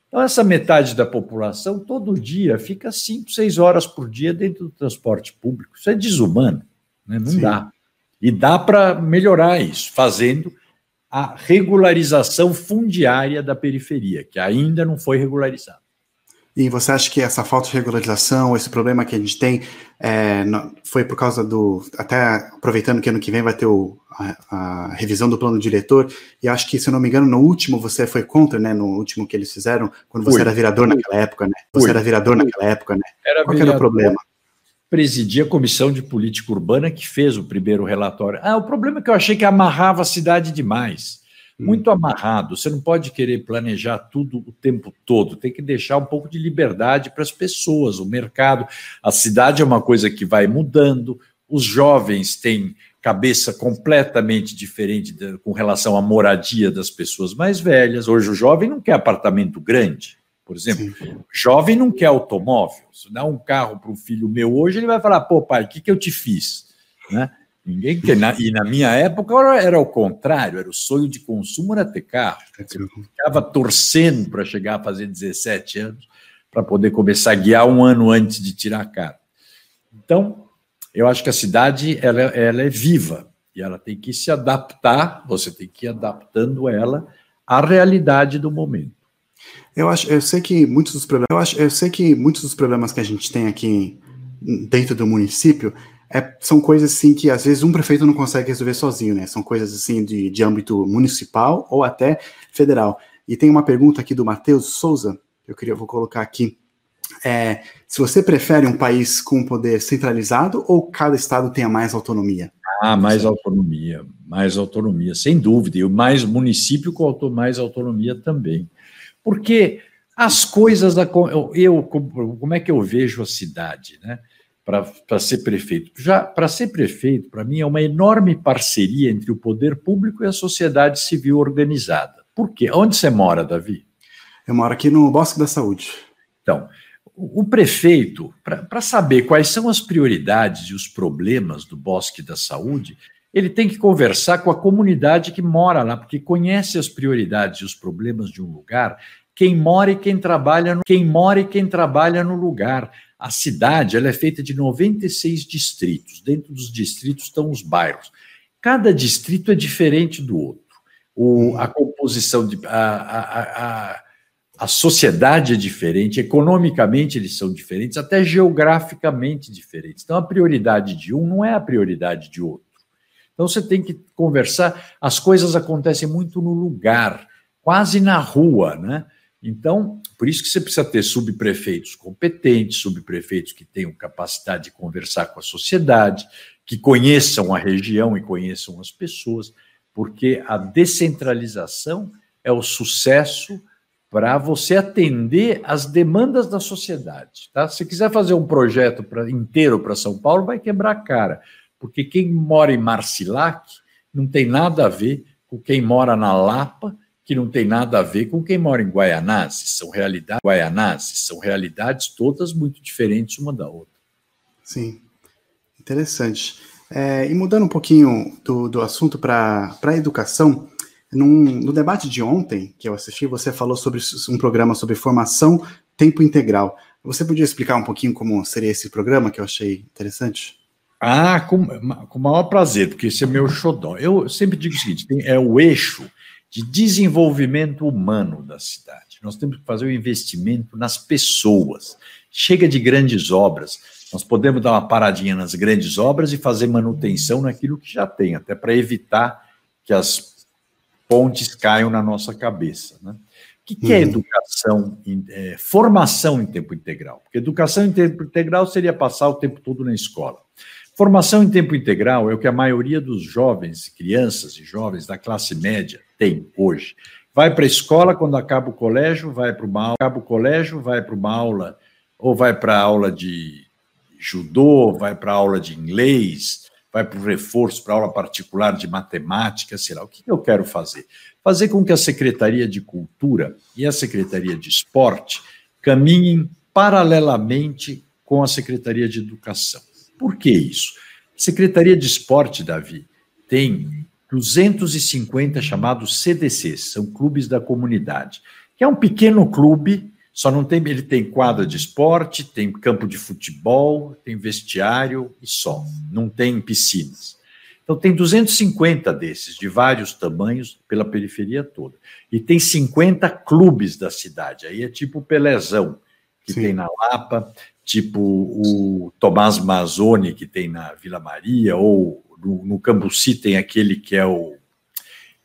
Então, essa metade da população, todo dia, fica 5, 6 horas por dia dentro do transporte público. Isso é desumano, né? não Sim. dá. E dá para melhorar isso, fazendo a regularização fundiária da periferia, que ainda não foi regularizada. E você acha que essa falta de regularização, esse problema que a gente tem, é, foi por causa do. Até aproveitando que ano que vem vai ter o, a, a, revisão do plano diretor, e acho que, se eu não me engano, no último você foi contra, né? No último que eles fizeram, quando você Fui. era virador naquela época, né? Você Fui. era virador naquela época, né? Era Qual era o problema? Presidia a comissão de política urbana que fez o primeiro relatório. Ah, o problema é que eu achei que amarrava a cidade demais muito hum. amarrado. Você não pode querer planejar tudo o tempo todo. Tem que deixar um pouco de liberdade para as pessoas, o mercado. A cidade é uma coisa que vai mudando. Os jovens têm cabeça completamente diferente com relação à moradia das pessoas mais velhas. Hoje o jovem não quer apartamento grande, por exemplo. Sim. Jovem não quer automóvel. Se dá um carro para um filho meu hoje, ele vai falar: pô, pai, o que, que eu te fiz? Né? Ninguém quer. Na, e na minha época era, era o contrário, era o sonho de consumo era ter carro. Eu ficava torcendo para chegar a fazer 17 anos para poder começar a guiar um ano antes de tirar a carta. Então, eu acho que a cidade ela, ela é viva e ela tem que se adaptar, você tem que ir adaptando ela à realidade do momento. Eu acho, eu sei que muitos dos problemas, eu, acho, eu sei que muitos dos problemas que a gente tem aqui dentro do município é, são coisas assim que às vezes um prefeito não consegue resolver sozinho, né? São coisas assim de, de âmbito municipal ou até federal. E tem uma pergunta aqui do Matheus Souza, eu queria vou colocar aqui. É, se você prefere um país com poder centralizado ou cada estado tenha mais autonomia? Ah, mais autonomia, mais autonomia, sem dúvida, e mais município com mais autonomia também. Porque as coisas, eu, como é que eu vejo a cidade, né? para ser prefeito. Já para ser prefeito, para mim, é uma enorme parceria entre o poder público e a sociedade civil organizada. Por quê? Onde você mora, Davi? Eu moro aqui no Bosque da Saúde. Então, o prefeito, para saber quais são as prioridades e os problemas do Bosque da Saúde, ele tem que conversar com a comunidade que mora lá, porque conhece as prioridades e os problemas de um lugar, quem mora e quem trabalha, no, quem mora e quem trabalha no lugar. A cidade ela é feita de 96 distritos. Dentro dos distritos estão os bairros. Cada distrito é diferente do outro. O, a composição de a, a, a, a sociedade é diferente, economicamente eles são diferentes, até geograficamente diferentes. Então a prioridade de um não é a prioridade de outro. Então você tem que conversar, as coisas acontecem muito no lugar, quase na rua, né? Então, por isso que você precisa ter subprefeitos competentes, subprefeitos que tenham capacidade de conversar com a sociedade, que conheçam a região e conheçam as pessoas, porque a descentralização é o sucesso para você atender às demandas da sociedade. Tá? Se quiser fazer um projeto pra, inteiro para São Paulo, vai quebrar a cara porque quem mora em Marcilac não tem nada a ver com quem mora na Lapa, que não tem nada a ver com quem mora em Guaianazes. São realidades, Guaianazes são realidades todas muito diferentes uma da outra. Sim, interessante. É, e mudando um pouquinho do, do assunto para a educação, num, no debate de ontem que eu assisti, você falou sobre um programa sobre formação tempo integral. Você podia explicar um pouquinho como seria esse programa que eu achei interessante? Ah, com, com o maior prazer, porque esse é meu xodó. Eu sempre digo o seguinte: tem, é o eixo de desenvolvimento humano da cidade. Nós temos que fazer o um investimento nas pessoas. Chega de grandes obras. Nós podemos dar uma paradinha nas grandes obras e fazer manutenção naquilo que já tem, até para evitar que as pontes caiam na nossa cabeça. Né? O que, que é uhum. educação, é, formação em tempo integral? Porque educação em tempo integral seria passar o tempo todo na escola. Formação em tempo integral é o que a maioria dos jovens, crianças e jovens da classe média tem hoje. Vai para a escola quando acaba o colégio, vai para uma aula, acaba o colégio, vai para uma aula, ou vai para aula de judô, vai para aula de inglês, vai para o reforço, para aula particular de matemática, sei lá. O que eu quero fazer? Fazer com que a Secretaria de Cultura e a Secretaria de Esporte caminhem paralelamente com a Secretaria de Educação. Por que isso? Secretaria de Esporte, Davi, tem 250 chamados CDCs, são clubes da comunidade, que é um pequeno clube, só não tem, ele tem quadra de esporte, tem campo de futebol, tem vestiário e só, não tem piscinas. Então tem 250 desses, de vários tamanhos, pela periferia toda. E tem 50 clubes da cidade, aí é tipo o Pelezão, que Sim. tem na Lapa, tipo o Tomás Mazzoni, que tem na Vila Maria, ou no, no Cambuci tem aquele que é o.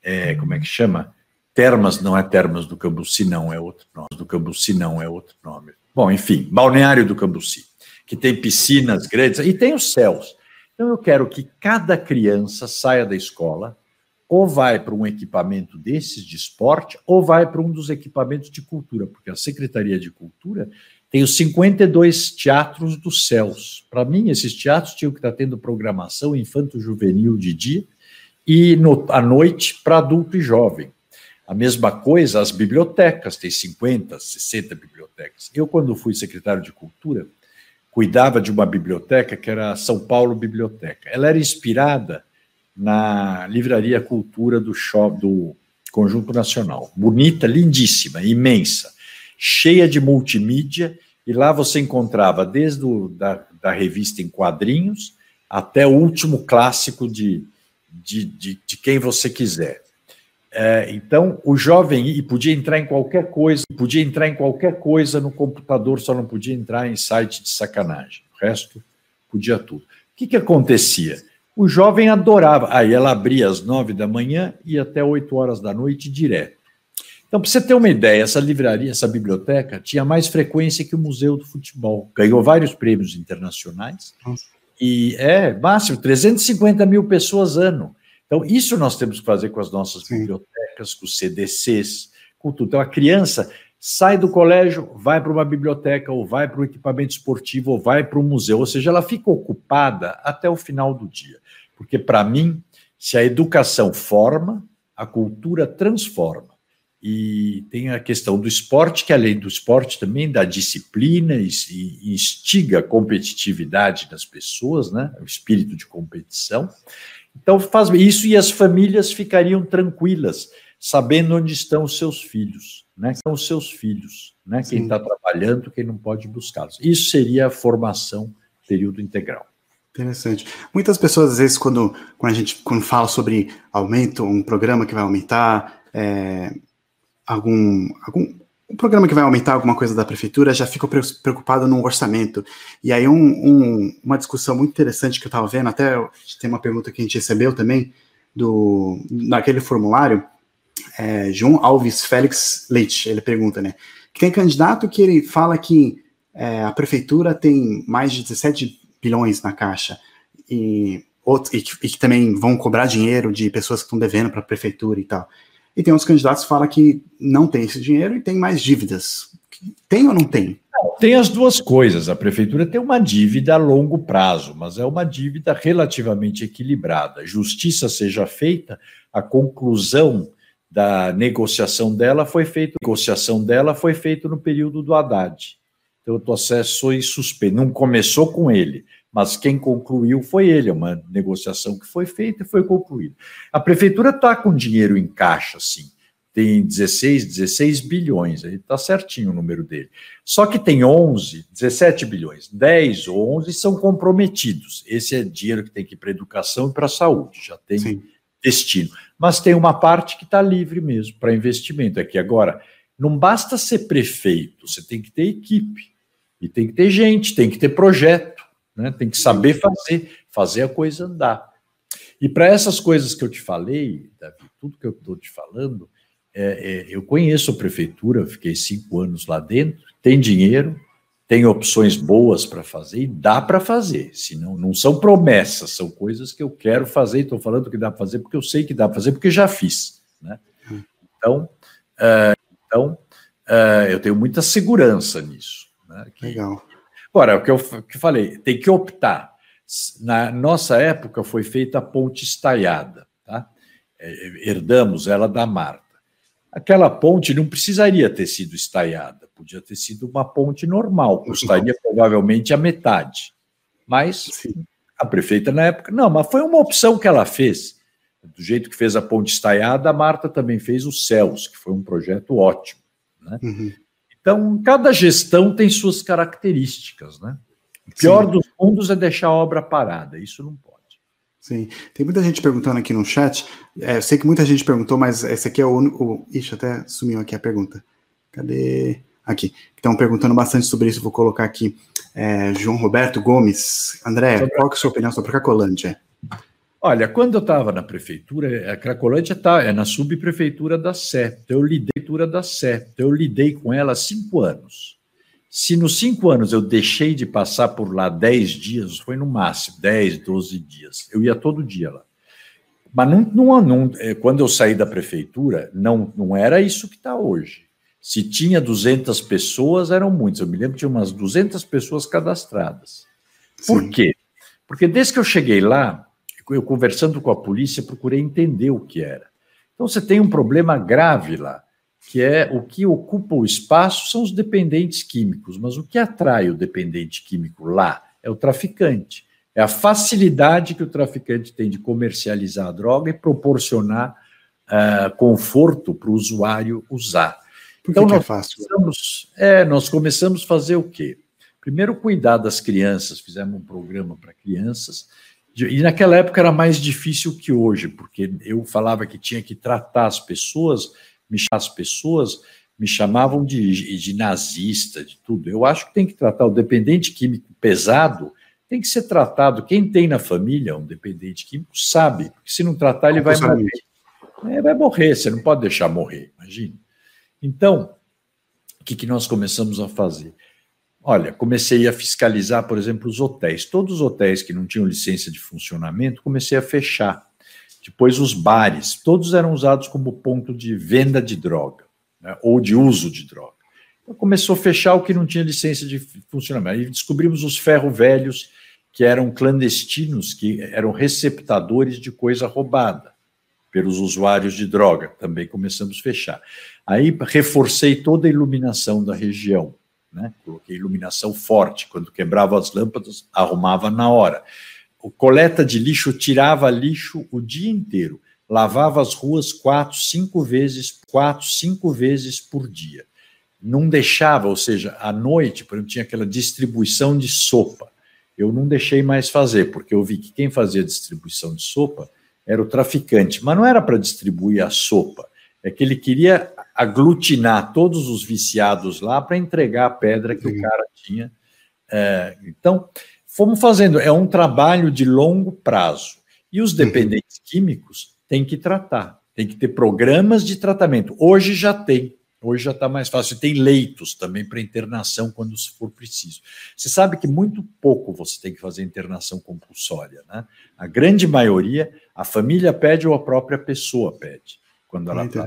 É, como é que chama? Termas, não é Termas do Cambuci, não, é outro nome. Do Cambuci, não, é outro nome. Bom, enfim, Balneário do Cambuci, que tem piscinas grandes e tem os céus. Então, eu quero que cada criança saia da escola, ou vai para um equipamento desses de esporte, ou vai para um dos equipamentos de cultura, porque a Secretaria de Cultura tem os 52 teatros dos céus. Para mim, esses teatros tinham que estar tendo programação infanto-juvenil de dia e no, à noite para adulto e jovem. A mesma coisa, as bibliotecas, tem 50, 60 bibliotecas. Eu, quando fui secretário de Cultura, cuidava de uma biblioteca que era a São Paulo Biblioteca. Ela era inspirada na Livraria Cultura do, shop, do Conjunto Nacional. Bonita, lindíssima, imensa cheia de multimídia, e lá você encontrava desde o, da, da revista em quadrinhos até o último clássico de, de, de, de quem você quiser. É, então, o jovem e podia entrar em qualquer coisa, podia entrar em qualquer coisa no computador, só não podia entrar em site de sacanagem. O resto podia tudo. O que, que acontecia? O jovem adorava. Aí ela abria às nove da manhã e até oito horas da noite direto. Então, para você ter uma ideia, essa livraria, essa biblioteca, tinha mais frequência que o Museu do Futebol. Ganhou vários prêmios internacionais. Nossa. E é máximo, 350 mil pessoas ano. Então, isso nós temos que fazer com as nossas Sim. bibliotecas, com os CDCs, com tudo. Então, a criança sai do colégio, vai para uma biblioteca, ou vai para um equipamento esportivo, ou vai para um museu. Ou seja, ela fica ocupada até o final do dia. Porque, para mim, se a educação forma, a cultura transforma. E tem a questão do esporte, que além do esporte também dá disciplina e, e instiga a competitividade das pessoas, né? o espírito de competição. Então faz isso e as famílias ficariam tranquilas, sabendo onde estão os seus filhos, né? São os seus filhos, né? Quem está trabalhando, quem não pode buscá-los. Isso seria a formação período integral. Interessante. Muitas pessoas, às vezes, quando, quando a gente quando fala sobre aumento, um programa que vai aumentar, é, algum, algum um programa que vai aumentar alguma coisa da prefeitura, já fico preocupado no orçamento. E aí, um, um, uma discussão muito interessante que eu estava vendo, até tem uma pergunta que a gente recebeu também, do, naquele formulário, é, João Alves Félix Leite, ele pergunta, né? Que tem candidato que ele fala que é, a prefeitura tem mais de 17 bilhões na caixa e, outro, e, que, e que também vão cobrar dinheiro de pessoas que estão devendo para a prefeitura e tal. E tem outros candidatos que falam que não tem esse dinheiro e tem mais dívidas. Tem ou não tem? Tem as duas coisas. A prefeitura tem uma dívida a longo prazo, mas é uma dívida relativamente equilibrada. Justiça seja feita, a conclusão da negociação dela foi feita, negociação dela foi feita no período do Haddad. Então o processo foi suspenso, não começou com ele, mas quem concluiu foi ele, é uma negociação que foi feita e foi concluída. A prefeitura está com dinheiro em caixa, sim, tem 16, 16 bilhões, aí está certinho o número dele. Só que tem 11, 17 bilhões, 10 ou 11 são comprometidos. Esse é dinheiro que tem que ir para educação e para a saúde, já tem sim. destino mas tem uma parte que está livre mesmo para investimento aqui. Agora, não basta ser prefeito, você tem que ter equipe, e tem que ter gente, tem que ter projeto, né? tem que saber fazer, fazer a coisa andar. E para essas coisas que eu te falei, Davi, tudo que eu estou te falando, é, é, eu conheço a prefeitura, fiquei cinco anos lá dentro, tem dinheiro, tem opções boas para fazer e dá para fazer. Senão, não são promessas, são coisas que eu quero fazer. Estou falando que dá para fazer porque eu sei que dá para fazer, porque já fiz. Né? Então, uh, então uh, eu tenho muita segurança nisso. Né? Que, Legal. Agora, o que eu que falei, tem que optar. Na nossa época foi feita a ponte estaiada. Tá? É, herdamos ela da Marta. Aquela ponte não precisaria ter sido estaiada Podia ter sido uma ponte normal, custaria provavelmente a metade. Mas Sim. a prefeita na época, não, mas foi uma opção que ela fez. Do jeito que fez a ponte estaiada, a Marta também fez os céus, que foi um projeto ótimo. Né? Uhum. Então, cada gestão tem suas características. Né? O pior Sim. dos mundos é deixar a obra parada, isso não pode. Sim, tem muita gente perguntando aqui no chat. É, eu sei que muita gente perguntou, mas esse aqui é o único. Ixi, até sumiu aqui a pergunta. Cadê? aqui, estão perguntando bastante sobre isso, vou colocar aqui. É, João Roberto Gomes. André, sobre... qual que é a sua opinião sobre a Cracolândia? Olha, quando eu estava na prefeitura, a Cracolândia está é na subprefeitura da Sé. Então, eu lidei da Sé. Então, eu lidei com ela há cinco anos. Se nos cinco anos eu deixei de passar por lá dez dias, foi no máximo dez, doze dias. Eu ia todo dia lá. Mas não, não, não, é, quando eu saí da prefeitura, não, não era isso que está hoje. Se tinha 200 pessoas, eram muitas. Eu me lembro que tinha umas 200 pessoas cadastradas. Por Sim. quê? Porque desde que eu cheguei lá, eu conversando com a polícia, procurei entender o que era. Então você tem um problema grave lá, que é o que ocupa o espaço são os dependentes químicos, mas o que atrai o dependente químico lá é o traficante. É a facilidade que o traficante tem de comercializar a droga e proporcionar uh, conforto para o usuário usar. Por então, que nós, é fácil? Começamos, é, nós começamos a fazer o quê? Primeiro, cuidar das crianças, fizemos um programa para crianças, e naquela época era mais difícil que hoje, porque eu falava que tinha que tratar as pessoas, me as pessoas me chamavam de, de nazista, de tudo. Eu acho que tem que tratar o dependente químico pesado, tem que ser tratado. Quem tem na família um dependente químico sabe, porque se não tratar, ele vai morrer. É, vai morrer, você não pode deixar morrer, imagina. Então, o que, que nós começamos a fazer? Olha, comecei a fiscalizar, por exemplo, os hotéis. Todos os hotéis que não tinham licença de funcionamento, comecei a fechar. Depois, os bares, todos eram usados como ponto de venda de droga, né, ou de uso de droga. Então, começou a fechar o que não tinha licença de funcionamento. Aí descobrimos os ferro velhos, que eram clandestinos, que eram receptadores de coisa roubada pelos usuários de droga, também começamos a fechar. Aí reforcei toda a iluminação da região, né? Coloquei iluminação forte, quando quebrava as lâmpadas, arrumava na hora. O coleta de lixo tirava lixo o dia inteiro, lavava as ruas quatro, cinco vezes, quatro, cinco vezes por dia. Não deixava, ou seja, à noite, por exemplo, tinha aquela distribuição de sopa. Eu não deixei mais fazer, porque eu vi que quem fazia distribuição de sopa era o traficante, mas não era para distribuir a sopa, é que ele queria aglutinar todos os viciados lá para entregar a pedra que Sim. o cara tinha. É, então, fomos fazendo, é um trabalho de longo prazo. E os dependentes uhum. químicos têm que tratar, tem que ter programas de tratamento. Hoje já tem, hoje já está mais fácil. Tem leitos também para internação quando for preciso. Você sabe que muito pouco você tem que fazer internação compulsória, né? A grande maioria, a família pede ou a própria pessoa pede, quando ela está.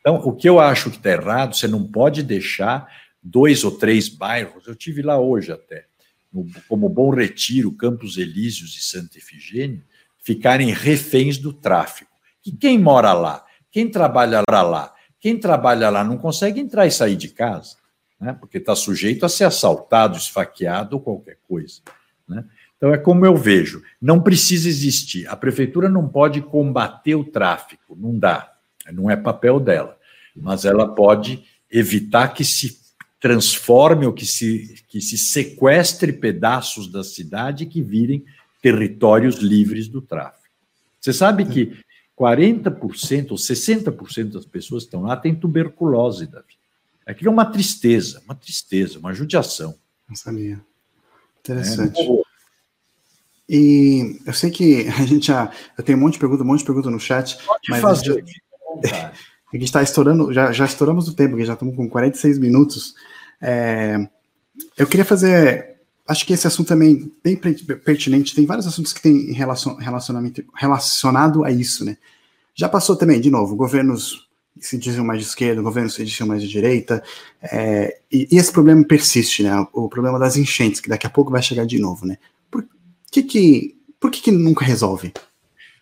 Então, o que eu acho que está errado, você não pode deixar dois ou três bairros, eu tive lá hoje até, no, como Bom Retiro, Campos Elíseos e Santa Efigênia, ficarem reféns do tráfico. E quem mora lá? Quem trabalha lá? Quem trabalha lá não consegue entrar e sair de casa, né? porque está sujeito a ser assaltado, esfaqueado ou qualquer coisa. Né? Então, é como eu vejo: não precisa existir. A prefeitura não pode combater o tráfico, não dá. Não é papel dela, mas ela pode evitar que se transforme ou que se, que se sequestre pedaços da cidade que virem territórios livres do tráfico. Você sabe que 40% ou 60% das pessoas que estão lá têm tuberculose, Davi. Aquilo é uma tristeza, uma tristeza, uma judiação. Não sabia. Interessante. É, e eu sei que a gente já. Eu tenho um monte de pergunta, um monte de pergunta no chat. Pode mas fazer. Gente, a gente está estourando, já, já estouramos o tempo, já estamos com 46 minutos. É, eu queria fazer. Acho que esse assunto também bem pertinente. Tem vários assuntos que têm relacionamento relacionado a isso, né? Já passou também, de novo, governos se diziam mais de esquerda, governos se diziam mais de direita, é, e, e, esse problema persiste, né? O problema das enchentes, que daqui a pouco vai chegar de novo, né? Por que, que, por que, que nunca resolve?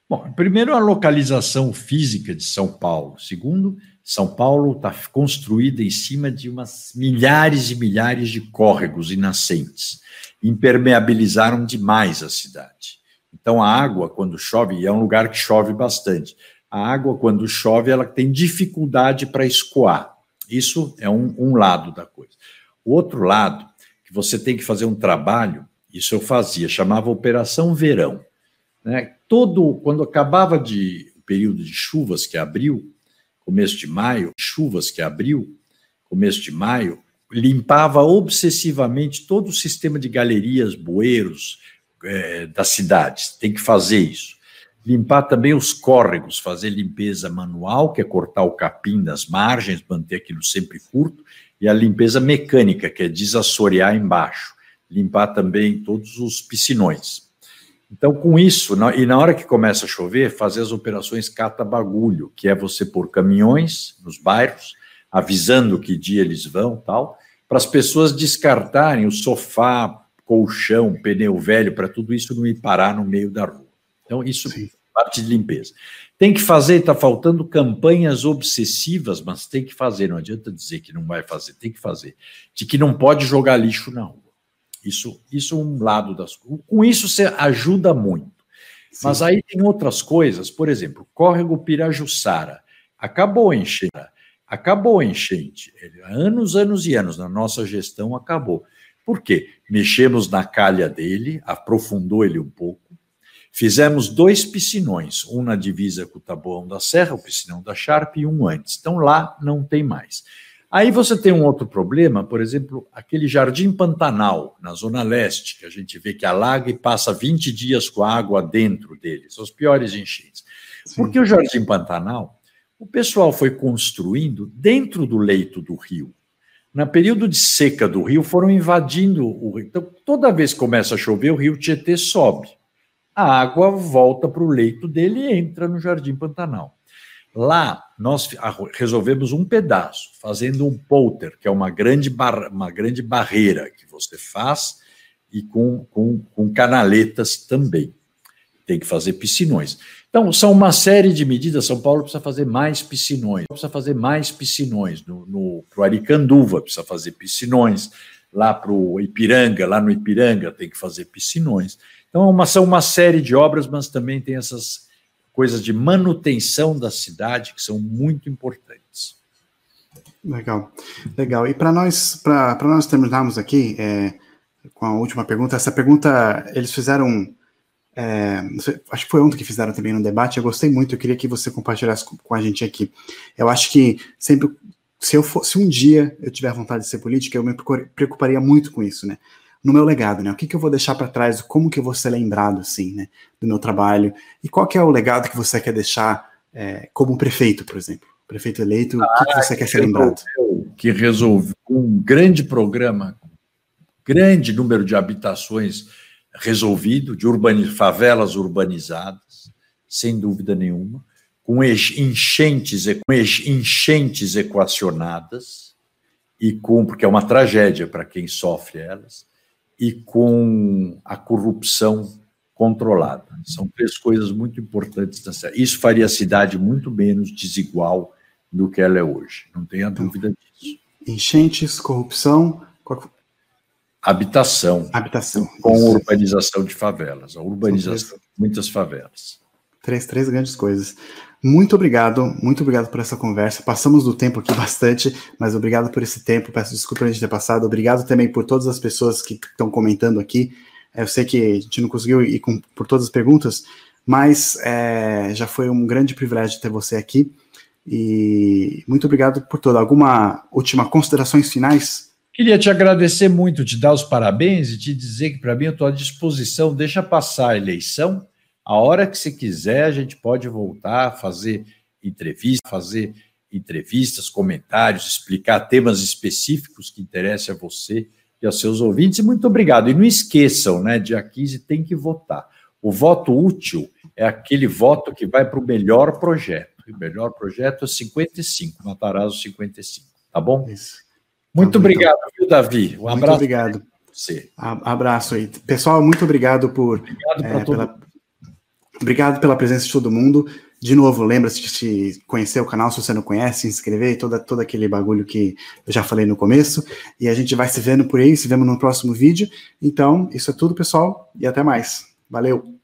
Bom, primeiro, a localização física de São Paulo. Segundo, São Paulo está construída em cima de umas milhares e milhares de córregos e nascentes. Impermeabilizaram demais a cidade. Então, a água, quando chove, e é um lugar que chove bastante, a água, quando chove, ela tem dificuldade para escoar. Isso é um, um lado da coisa. O outro lado, que você tem que fazer um trabalho, isso eu fazia, chamava Operação Verão. Né? todo, quando acabava de o período de chuvas que abriu, começo de maio, chuvas que abriu, começo de maio, limpava obsessivamente todo o sistema de galerias, bueiros é, das cidades. Tem que fazer isso. Limpar também os córregos, fazer limpeza manual, que é cortar o capim das margens, manter aquilo sempre curto, e a limpeza mecânica, que é desassorear embaixo. Limpar também todos os piscinões. Então, com isso, na, e na hora que começa a chover, fazer as operações cata-bagulho, que é você pôr caminhões nos bairros, avisando que dia eles vão tal, para as pessoas descartarem o sofá, colchão, pneu velho, para tudo isso não ir parar no meio da rua. Então, isso Sim. parte de limpeza. Tem que fazer, está faltando campanhas obsessivas, mas tem que fazer, não adianta dizer que não vai fazer, tem que fazer. De que não pode jogar lixo na rua. Isso, isso é um lado das coisas. Com isso você ajuda muito. Sim. Mas aí tem outras coisas, por exemplo, córrego Pirajussara. Acabou a enchente. Acabou a enchente. Anos, anos e anos, na nossa gestão acabou. Por quê? Mexemos na calha dele, aprofundou ele um pouco. Fizemos dois piscinões, um na divisa com o Taboão da Serra, o piscinão da Sharp, e um antes. Então lá não tem mais. Aí você tem um outro problema, por exemplo, aquele Jardim Pantanal, na Zona Leste, que a gente vê que alaga e passa 20 dias com a água dentro dele, são os piores enchentes. Sim. Porque o Jardim Pantanal, o pessoal foi construindo dentro do leito do rio. Na período de seca do rio, foram invadindo o rio. Então, toda vez que começa a chover, o rio Tietê sobe. A água volta para o leito dele e entra no Jardim Pantanal. Lá, nós resolvemos um pedaço, fazendo um polter, que é uma grande, uma grande barreira que você faz e com, com, com canaletas também. tem que fazer piscinões. Então, são uma série de medidas. São Paulo precisa fazer mais piscinões, precisa fazer mais piscinões. No, no, para o Aricanduva, precisa fazer piscinões. Lá para o Ipiranga, lá no Ipiranga, tem que fazer piscinões. Então, uma, são uma série de obras, mas também tem essas coisas de manutenção da cidade que são muito importantes. Legal, legal. E para nós, para nós terminarmos aqui é, com a última pergunta, essa pergunta eles fizeram é, acho que foi ontem que fizeram também no debate, eu gostei muito, eu queria que você compartilhasse com a gente aqui. Eu acho que sempre, se eu fosse um dia eu tiver vontade de ser política, eu me preocuparia muito com isso, né? No meu legado, né? O que, que eu vou deixar para trás, como que eu vou ser lembrado, assim, né? Do meu trabalho, e qual que é o legado que você quer deixar é, como prefeito, por exemplo? Prefeito eleito, ah, o que, que você que quer ser lembrado? Que resolveu um grande programa, grande número de habitações resolvido, de urbani favelas urbanizadas, sem dúvida nenhuma, com enchentes, com enchentes equacionadas, e com, porque é uma tragédia para quem sofre elas, e com a corrupção controlada. São três coisas muito importantes. Isso faria a cidade muito menos desigual do que ela é hoje, não tenha dúvida disso. Enchentes, corrupção, Habitação. Habitação. Com isso. urbanização de favelas, a urbanização de muitas favelas. Três, três grandes coisas. Muito obrigado, muito obrigado por essa conversa. Passamos do tempo aqui *laughs* bastante, mas obrigado por esse tempo. Peço desculpa a gente ter passado. Obrigado também por todas as pessoas que estão comentando aqui. Eu sei que a gente não conseguiu ir com, por todas as perguntas, mas é, já foi um grande privilégio ter você aqui. E muito obrigado por tudo. Alguma última considerações finais? Queria te agradecer muito, te dar os parabéns e te dizer que para mim eu estou à disposição. Deixa passar a eleição. A hora que você quiser, a gente pode voltar a fazer entrevistas, fazer entrevistas, comentários, explicar temas específicos que interessem a você e aos seus ouvintes. E muito obrigado. E não esqueçam, né? Dia 15 tem que votar. O voto útil é aquele voto que vai para o melhor projeto. E o melhor projeto é 55, Matarazzo 55. Tá bom? Isso. Muito tá obrigado, viu, Davi? Um muito abraço. obrigado. Você. Abraço aí. Pessoal, muito obrigado por. Obrigado, é, pela... obrigado pela presença de todo mundo. De novo, lembra-se de conhecer o canal se você não conhece, se inscrever, toda, todo aquele bagulho que eu já falei no começo. E a gente vai se vendo por aí, se vemos no próximo vídeo. Então, isso é tudo, pessoal, e até mais. Valeu!